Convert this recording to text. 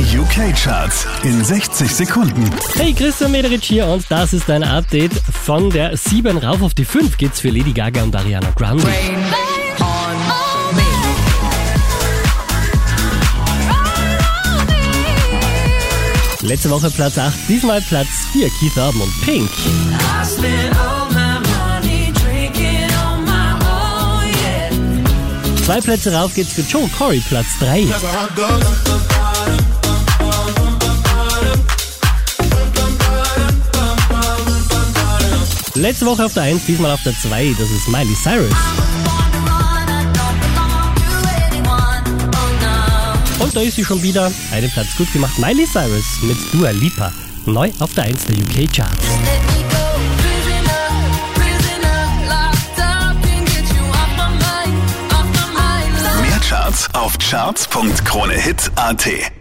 Die UK-Charts in 60 Sekunden. Hey, Christian Mederich hier und das ist ein Update von der 7 rauf auf die 5 geht's für Lady Gaga und Ariana Grande. Letzte Woche Platz 8, diesmal Platz 4, Keith Urban und Pink. Zwei Plätze rauf geht's für Joe Corey, Platz 3. Letzte Woche auf der 1, diesmal auf der 2, das ist Miley Cyrus. Und da ist sie schon wieder, einen Platz gut gemacht, Miley Cyrus mit Dua Lipa. Neu auf der 1 der UK Charts. Mehr Charts auf charts.kronehit.at.